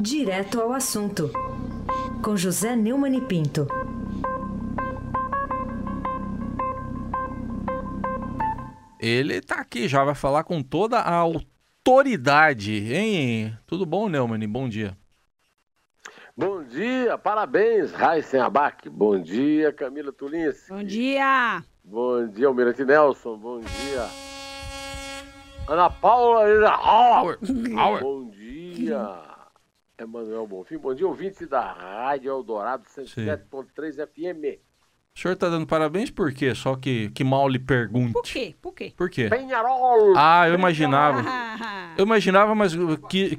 Direto ao assunto, com José Neumann e Pinto. Ele tá aqui, já vai falar com toda a autoridade, hein? Tudo bom, Neumann? Bom dia. Bom dia, parabéns, Raíssen Abac. Bom dia, Camila Tulinski. Bom dia. Bom dia, Almirante Nelson. Bom dia. Ana Paula Bom dia. Emanuel Bonfim. Bom dia, ouvinte da Rádio Eldorado 107.3 FM. O senhor está dando parabéns por quê? Só que, que mal lhe pergunte. Por quê? Por quê? Por quê? Penharol! Ah, eu imaginava. Eu imaginava, mas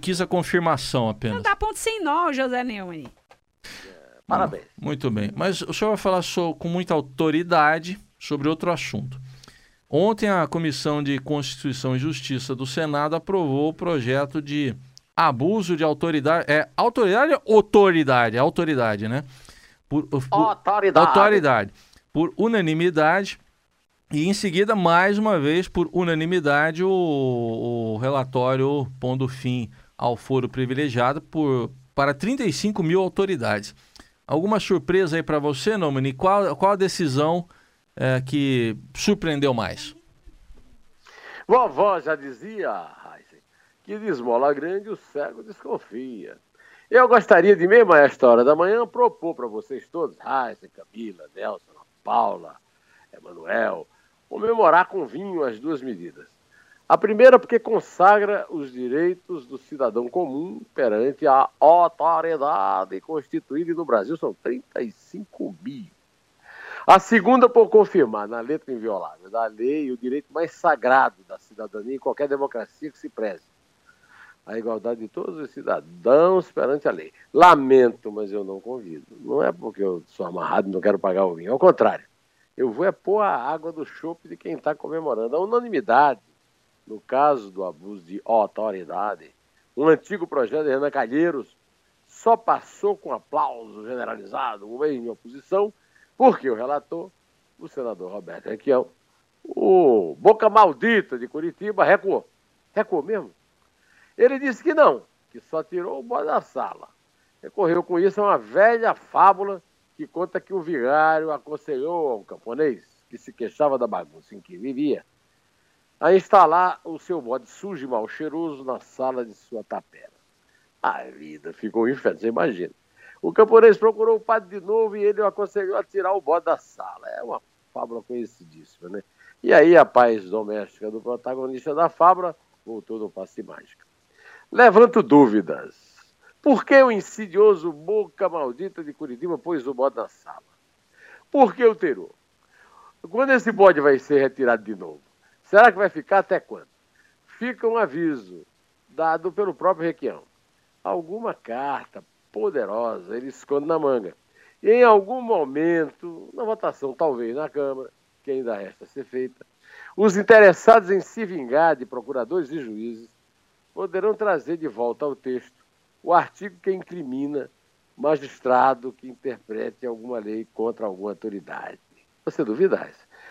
quis a confirmação apenas. Não dá ponto sem nó, José Neumann. É, parabéns. Muito bem. Mas o senhor vai falar so, com muita autoridade sobre outro assunto. Ontem a Comissão de Constituição e Justiça do Senado aprovou o projeto de abuso de autoridade. É autoridade ou autoridade? É autoridade, né? Por, por, autoridade. Autoridade. Por unanimidade. E em seguida, mais uma vez, por unanimidade, o, o relatório pondo fim ao foro privilegiado por, para 35 mil autoridades. Alguma surpresa aí para você, Nomini? Qual, qual a decisão é, que surpreendeu mais? Vovó já dizia, que de esmola grande o cego desconfia. Eu gostaria de, mesmo a esta hora da manhã, propor para vocês todos, Raíssa, Camila, Nelson, Paula, Emanuel, comemorar com vinho as duas medidas. A primeira, porque consagra os direitos do cidadão comum perante a autoridade constituída no Brasil, são 35 mil. A segunda, por confirmar na letra inviolável da lei o direito mais sagrado da cidadania em qualquer democracia que se preze, a igualdade de todos os cidadãos perante a lei. Lamento, mas eu não convido. Não é porque eu sou amarrado e não quero pagar o vinho. Ao contrário, eu vou é pôr a água do chope de quem está comemorando. A unanimidade, no caso do abuso de autoridade, um antigo projeto de Renan Calheiros só passou com aplauso generalizado, um em oposição, porque o relator, o senador Roberto Requião, o boca maldita de Curitiba, recuou. Recuou mesmo? Ele disse que não, que só tirou o bode da sala. Recorreu com isso a uma velha fábula que conta que o vigário aconselhou ao camponês, que se queixava da bagunça em que vivia, a instalar o seu bode sujo e mal cheiroso na sala de sua tapera. A vida ficou inferno, você imagina. O camponês procurou o padre de novo e ele o aconselhou a tirar o bode da sala. É uma fábula conhecidíssima, né? E aí a paz doméstica do protagonista da fábula voltou no passe mágico. Levanto dúvidas. Por que o insidioso boca maldita de Curitiba pôs o bode na sala? Por que o terou? Quando esse bode vai ser retirado de novo? Será que vai ficar até quando? Fica um aviso dado pelo próprio Requião. Alguma carta poderosa ele esconde na manga. E em algum momento, na votação, talvez na Câmara, que ainda resta ser feita, os interessados em se vingar de procuradores e juízes poderão trazer de volta ao texto o artigo que incrimina magistrado que interprete alguma lei contra alguma autoridade. Você duvida,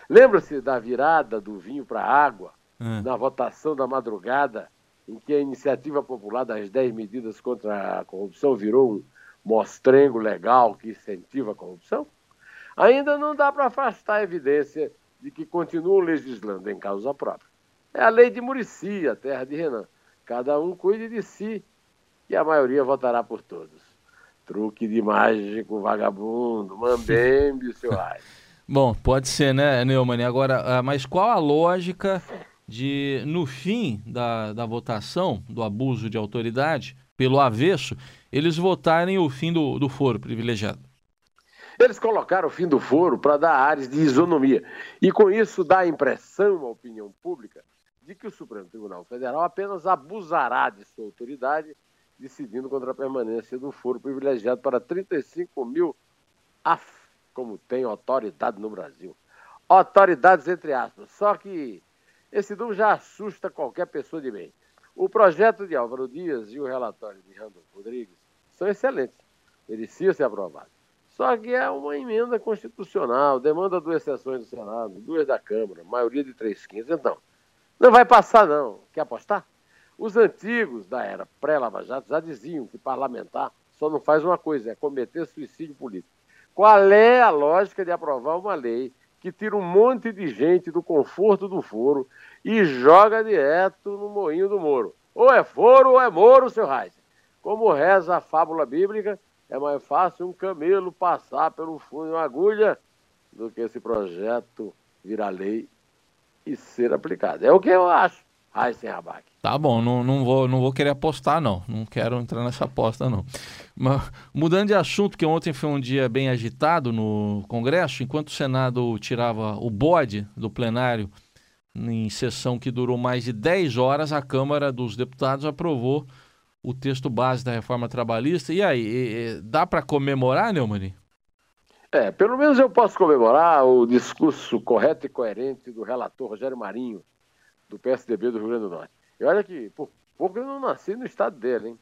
Lembra-se da virada do vinho para a água, hum. na votação da madrugada, em que a iniciativa popular das 10 medidas contra a corrupção virou um mostrengo legal que incentiva a corrupção? Ainda não dá para afastar a evidência de que continuam legislando em causa própria. É a lei de Murici, a terra de Renan. Cada um cuide de si e a maioria votará por todos. Truque de mágico, vagabundo, mambembe, seu raio. Bom, pode ser, né, Neumann? Agora, ah, mas qual a lógica de, no fim da, da votação, do abuso de autoridade, pelo avesso, eles votarem o fim do, do foro privilegiado? Eles colocaram o fim do foro para dar áreas de isonomia. E com isso dá a impressão à opinião pública de que o Supremo Tribunal Federal apenas abusará de sua autoridade, decidindo contra a permanência do foro privilegiado para 35 mil af, como tem autoridade no Brasil. Autoridades entre aspas. Só que esse número já assusta qualquer pessoa de bem. O projeto de Álvaro Dias e o relatório de Randolfo Rodrigues são excelentes, mereciam ser aprovados. Só que é uma emenda constitucional, demanda duas sessões do Senado, duas da Câmara, maioria de três quintos. Então, não vai passar, não. Quer apostar? Os antigos da era pré-Lava Jato já diziam que parlamentar só não faz uma coisa, é cometer suicídio político. Qual é a lógica de aprovar uma lei que tira um monte de gente do conforto do foro e joga direto no moinho do Moro? Ou é foro ou é Moro, seu Reis. Como reza a fábula bíblica, é mais fácil um camelo passar pelo fundo de uma agulha do que esse projeto virar lei e ser aplicado. É o que eu acho. Raíssen Abac. Tá bom, não, não, vou, não vou querer apostar, não. Não quero entrar nessa aposta, não. Mas, mudando de assunto, que ontem foi um dia bem agitado no Congresso, enquanto o Senado tirava o bode do plenário em sessão que durou mais de 10 horas, a Câmara dos Deputados aprovou o texto base da reforma trabalhista. E aí, dá para comemorar, Neumann? É, pelo menos eu posso comemorar o discurso correto e coerente do relator Rogério Marinho, do PSDB do Rio Grande do Norte. E olha que, por pouco eu não nasci no estado dele, hein?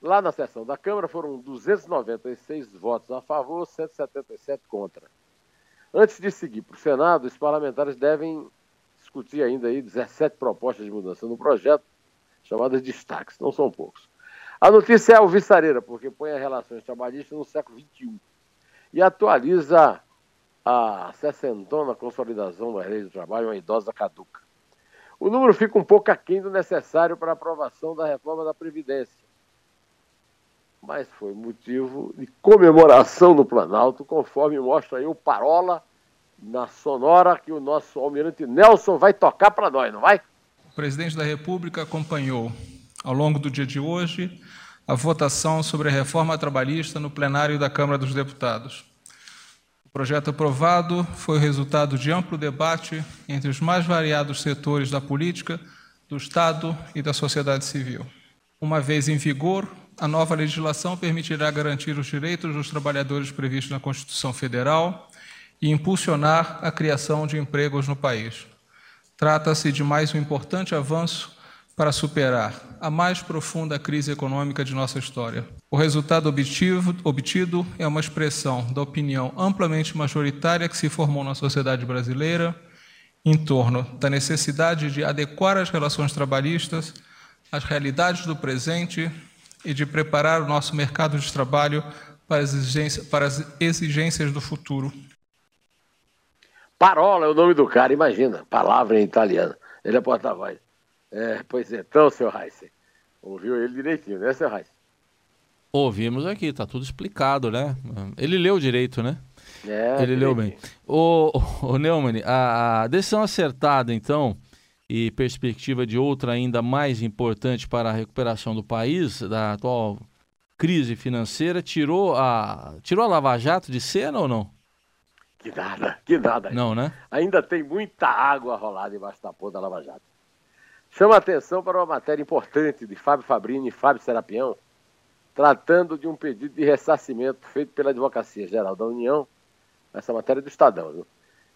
Lá na sessão da Câmara foram 296 votos a favor, 177 contra. Antes de seguir para o Senado, os parlamentares devem discutir ainda aí 17 propostas de mudança no projeto, chamadas destaques, não são poucos. A notícia é alvissareira, porque põe as relações trabalhistas no século XXI e atualiza a sessentona consolidação das leis do trabalho, uma idosa caduca. O número fica um pouco aquém do necessário para a aprovação da reforma da Previdência. Mas foi motivo de comemoração no Planalto, conforme mostra aí o Parola na sonora que o nosso almirante Nelson vai tocar para nós, não vai? O presidente da República acompanhou, ao longo do dia de hoje, a votação sobre a reforma trabalhista no plenário da Câmara dos Deputados. O projeto aprovado foi o resultado de amplo debate entre os mais variados setores da política, do Estado e da sociedade civil. Uma vez em vigor, a nova legislação permitirá garantir os direitos dos trabalhadores previstos na Constituição Federal e impulsionar a criação de empregos no país. Trata-se de mais um importante avanço para superar a mais profunda crise econômica de nossa história. O resultado obtido, é uma expressão da opinião amplamente majoritária que se formou na sociedade brasileira em torno da necessidade de adequar as relações trabalhistas às realidades do presente e de preparar o nosso mercado de trabalho para as exigências, para as exigências do futuro. Parola é o nome do cara, imagina, palavra em italiano. Ele é porta-voz. É, pois então, seu Heisen, ouviu ele direitinho, né, seu Heisen? Ouvimos aqui, tá tudo explicado, né? Ele leu direito, né? É, ele leu bem. O Neumann, a, a decisão acertada, então, e perspectiva de outra ainda mais importante para a recuperação do país, da atual crise financeira, tirou a, tirou a Lava Jato de cena ou não? Que nada, que nada. Não, né? Ainda tem muita água rolada embaixo da ponta da Lava Jato. Chama a atenção para uma matéria importante de Fábio Fabrini e Fábio Serapião, tratando de um pedido de ressarcimento feito pela Advocacia Geral da União, essa matéria é do Estadão, viu?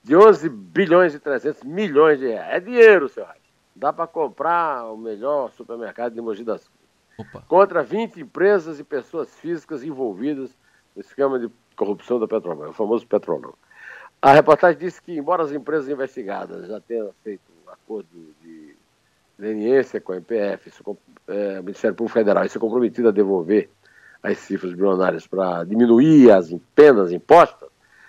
de 11 bilhões e 300 milhões de reais. É dinheiro, seu Raio. Dá para comprar o melhor supermercado de Mogi das Cruzes. Contra 20 empresas e pessoas físicas envolvidas no esquema de corrupção da Petrobras, o famoso Petrolão. A reportagem disse que, embora as empresas investigadas já tenham feito um acordo de leniência com a MPF, é, Ministério Público Federal, e se comprometido a devolver as cifras bilionárias para diminuir as penas impostas,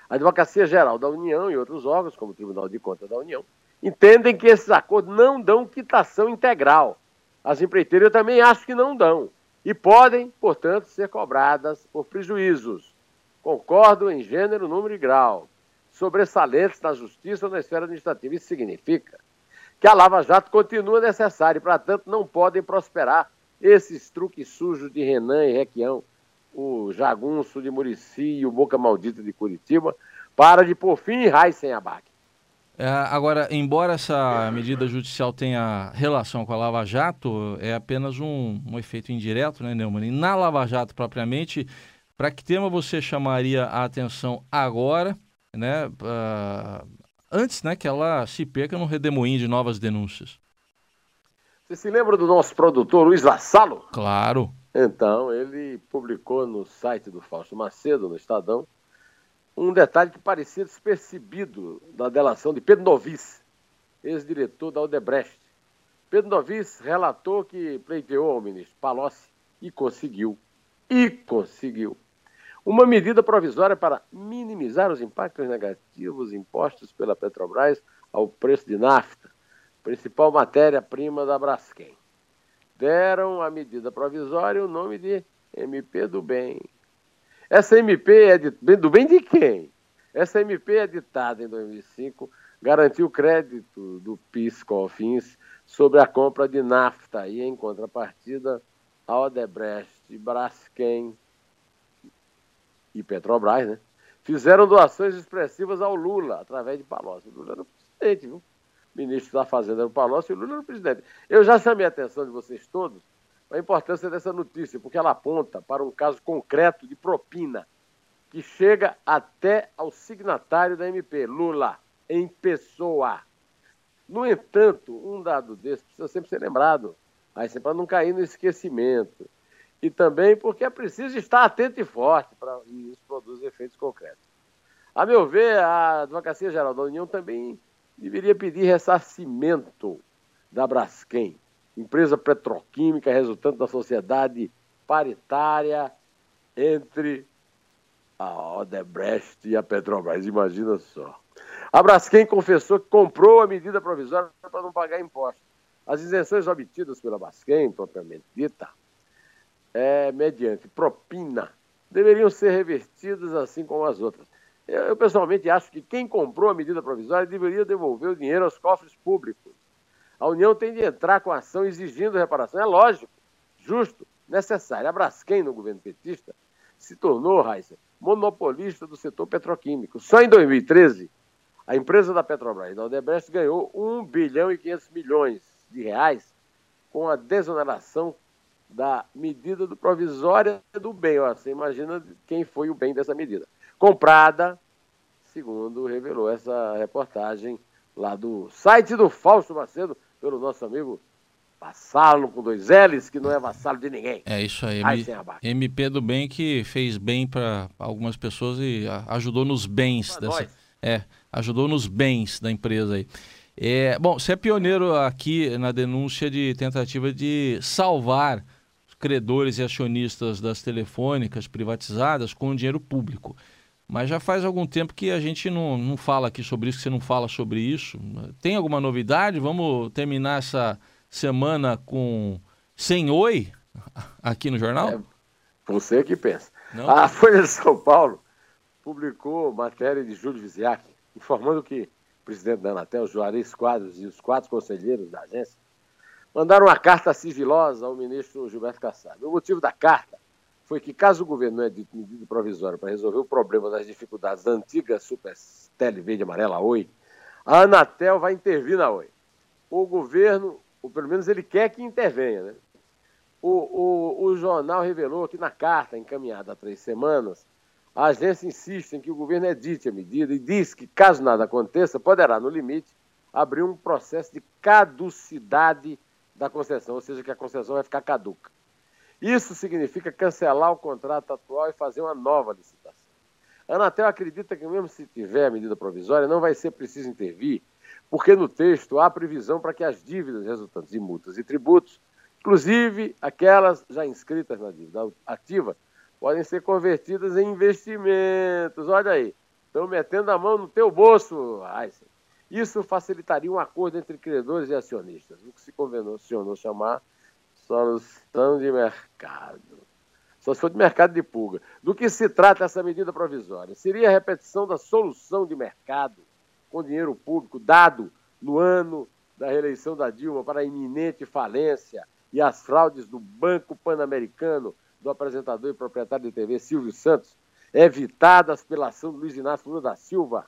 a Advocacia Geral da União e outros órgãos, como o Tribunal de Contas da União, entendem que esses acordos não dão quitação integral. As empreiteiras eu também acho que não dão. E podem, portanto, ser cobradas por prejuízos. Concordo em gênero, número e grau sobressalentes na justiça ou na esfera administrativa. Isso significa que a Lava Jato continua necessária e, portanto, não podem prosperar esses truques sujos de Renan e Requião, o jagunço de Murici e o Boca Maldita de Curitiba, para de por fim e sem abaque. É, agora, embora essa medida judicial tenha relação com a Lava Jato, é apenas um, um efeito indireto, né, Neumann? na Lava Jato propriamente, para que tema você chamaria a atenção agora né, uh, antes né, que ela se perca num redemoinho de novas denúncias. Você se lembra do nosso produtor Luiz Vassalo? Claro. Então, ele publicou no site do Fausto Macedo, no Estadão, um detalhe que parecia despercebido da delação de Pedro Novis, ex-diretor da Odebrecht, Pedro Novis relatou que pleiteou ao ministro Palocci e conseguiu. E conseguiu. Uma medida provisória para minimizar os impactos negativos impostos pela Petrobras ao preço de nafta, principal matéria-prima da Braskem. Deram à medida provisória o nome de MP do Bem. Essa MP é de, do bem de quem? Essa MP é ditada em 2005, garantiu crédito do PIS-COFINS sobre a compra de nafta e, em contrapartida, a Odebrecht, Braskem e Petrobras, né? Fizeram doações expressivas ao Lula, através de Palocci. O Lula era o presidente, viu? O ministro da Fazenda era o Palocci e o Lula era o presidente. Eu já chamei a atenção de vocês todos a importância dessa notícia, porque ela aponta para um caso concreto de propina que chega até ao signatário da MP, Lula, em pessoa. No entanto, um dado desse precisa sempre ser lembrado, aí para não cair no esquecimento. E também porque é preciso estar atento e forte para isso produzir efeitos concretos. A meu ver, a Advocacia Geral da União também deveria pedir ressarcimento da Braskem, empresa petroquímica resultante da sociedade paritária entre a Odebrecht e a Petrobras. Imagina só. A Braskem confessou que comprou a medida provisória para não pagar impostos. As isenções obtidas pela Braskem, propriamente dita, é, mediante propina, deveriam ser revertidas assim como as outras. Eu, eu, pessoalmente acho que quem comprou a medida provisória deveria devolver o dinheiro aos cofres públicos. A União tem de entrar com ação exigindo reparação. É lógico, justo, necessário. A Braskem, no governo petista, se tornou, Raíssa, monopolista do setor petroquímico. Só em 2013, a empresa da Petrobras, da Odebrecht, ganhou 1 bilhão e 500 milhões de reais com a desoneração da medida do provisória do bem. Ó, você imagina quem foi o bem dessa medida. Comprada, segundo revelou essa reportagem lá do site do Fausto Macedo, pelo nosso amigo Vassalo com dois L's, que não é vassalo de ninguém. É isso aí. aí MP do bem que fez bem para algumas pessoas e ajudou nos bens pra dessa. Nós. É, ajudou nos bens da empresa aí. É, bom, você é pioneiro aqui na denúncia de tentativa de salvar credores e acionistas das telefônicas privatizadas com dinheiro público. Mas já faz algum tempo que a gente não, não fala aqui sobre isso, que você não fala sobre isso. Tem alguma novidade? Vamos terminar essa semana com sem oi aqui no jornal? É, você que pensa. Não? A Folha de São Paulo publicou matéria de Júlio Viziac, informando que o presidente da Anatel, Juarez Quadros, e os quatro conselheiros da agência mandaram uma carta sigilosa ao ministro Gilberto Kassab. O motivo da carta foi que, caso o governo não edite medida provisória para resolver o problema das dificuldades da antiga Super Tele Verde Amarela Oi, a Anatel vai intervir na Oi. O governo, ou pelo menos ele quer que intervenha, né? O, o, o jornal revelou que na carta encaminhada há três semanas, a agência insiste em que o governo edite a medida e diz que, caso nada aconteça, poderá, no limite, abrir um processo de caducidade da concessão, ou seja, que a concessão vai ficar caduca. Isso significa cancelar o contrato atual e fazer uma nova licitação. A Anatel acredita que, mesmo se tiver a medida provisória, não vai ser preciso intervir, porque no texto há previsão para que as dívidas resultantes de multas e tributos, inclusive aquelas já inscritas na dívida ativa, podem ser convertidas em investimentos. Olha aí, estão metendo a mão no teu bolso, Aysen. Isso facilitaria um acordo entre credores e acionistas, o que se convencionou chamar solução de mercado. For de mercado de pulga. Do que se trata essa medida provisória? Seria a repetição da solução de mercado com dinheiro público dado no ano da reeleição da Dilma para a iminente falência e as fraudes do Banco Pan-Americano do apresentador e proprietário de TV Silvio Santos, evitadas pela ação do Luiz Inácio Lula da Silva,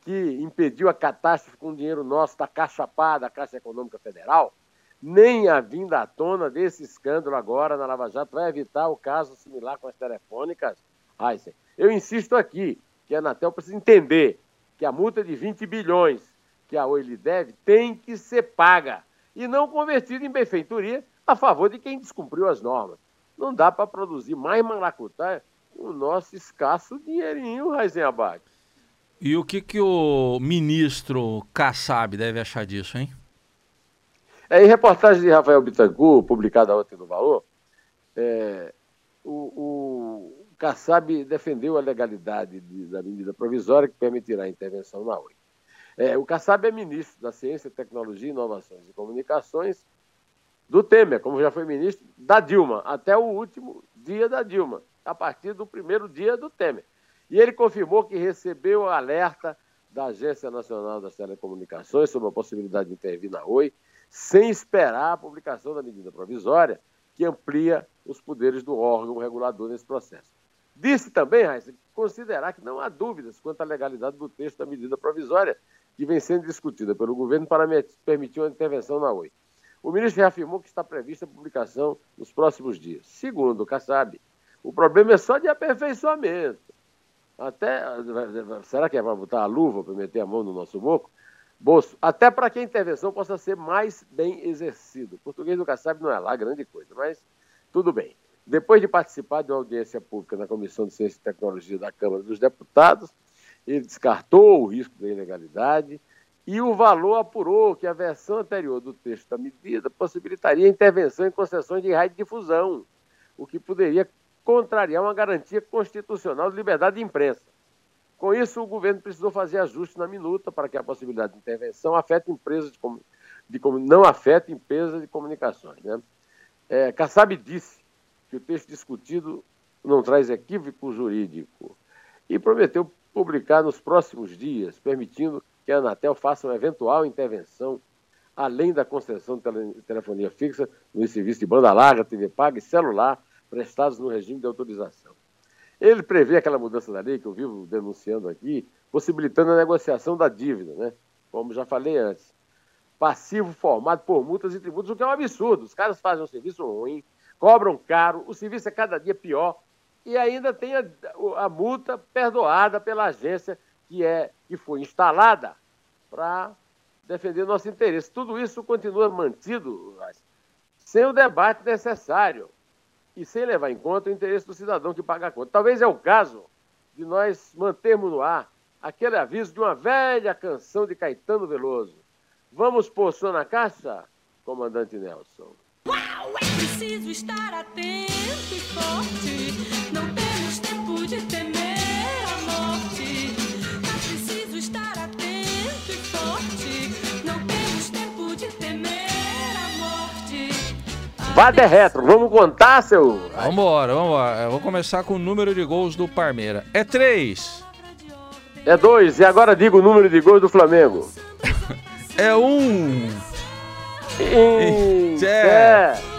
que impediu a catástrofe com dinheiro nosso da Caixa Pá, da Caixa Econômica Federal, nem a vinda à tona desse escândalo agora na Lava Jato vai evitar o caso similar com as telefônicas? Heisen. Eu insisto aqui que a Anatel precisa entender que a multa de 20 bilhões que a Oi lhe deve tem que ser paga e não convertida em benfeitoria a favor de quem descumpriu as normas. Não dá para produzir mais maracutaia com o nosso escasso dinheirinho, Raizen Abad. E o que, que o ministro Kassab deve achar disso, hein? É, em reportagem de Rafael Bittencourt, publicada ontem no Valor, é, o, o Kassab defendeu a legalidade de, da medida provisória que permitirá a intervenção na Oi. É, o Kassab é ministro da Ciência, Tecnologia, Inovações e Comunicações do Temer, como já foi ministro da Dilma, até o último dia da Dilma, a partir do primeiro dia do Temer. E ele confirmou que recebeu o alerta da Agência Nacional das Telecomunicações sobre a possibilidade de intervir na Oi, sem esperar a publicação da medida provisória, que amplia os poderes do órgão regulador nesse processo. Disse também, Raíssa, considerar que não há dúvidas quanto à legalidade do texto da medida provisória que vem sendo discutida pelo governo para permitir uma intervenção na Oi. O ministro reafirmou que está prevista a publicação nos próximos dias. Segundo o Kassab, o problema é só de aperfeiçoamento. Até, será que é para botar a luva para meter a mão no nosso boco? bolso? Até para que a intervenção possa ser mais bem exercida. O português do Kassab não é lá grande coisa, mas tudo bem. Depois de participar de uma audiência pública na Comissão de Ciência e Tecnologia da Câmara dos Deputados, ele descartou o risco da ilegalidade e o valor apurou que a versão anterior do texto da medida possibilitaria intervenção em concessões de radiodifusão, o que poderia contrariar uma garantia constitucional de liberdade de imprensa. Com isso, o governo precisou fazer ajustes na minuta para que a possibilidade de intervenção afete empresas de, de não afete empresas de comunicações. Né? É, Kassab disse que o texto discutido não traz equívoco jurídico e prometeu publicar nos próximos dias, permitindo que a Anatel faça uma eventual intervenção além da concessão de telefonia fixa no serviço de banda larga, TV paga e celular prestados no regime de autorização. Ele prevê aquela mudança da lei que eu vivo denunciando aqui, possibilitando a negociação da dívida, né? como já falei antes. Passivo formado por multas e tributos, o que é um absurdo. Os caras fazem um serviço ruim, cobram caro, o serviço é cada dia pior e ainda tem a, a multa perdoada pela agência que, é, que foi instalada para defender nosso interesse. Tudo isso continua mantido sem o debate necessário e sem levar em conta o interesse do cidadão que paga a conta. Talvez é o caso de nós mantermos no ar aquele aviso de uma velha canção de Caetano Veloso. Vamos som na caixa, comandante Nelson? Uau, é preciso estar atento e forte. Não temos tempo de temer Vá de retro, vamos contar, seu. Vambora, vambora. Eu vou começar com o número de gols do Parmeira. É três. É dois. E agora diga o número de gols do Flamengo. é um. Em... É.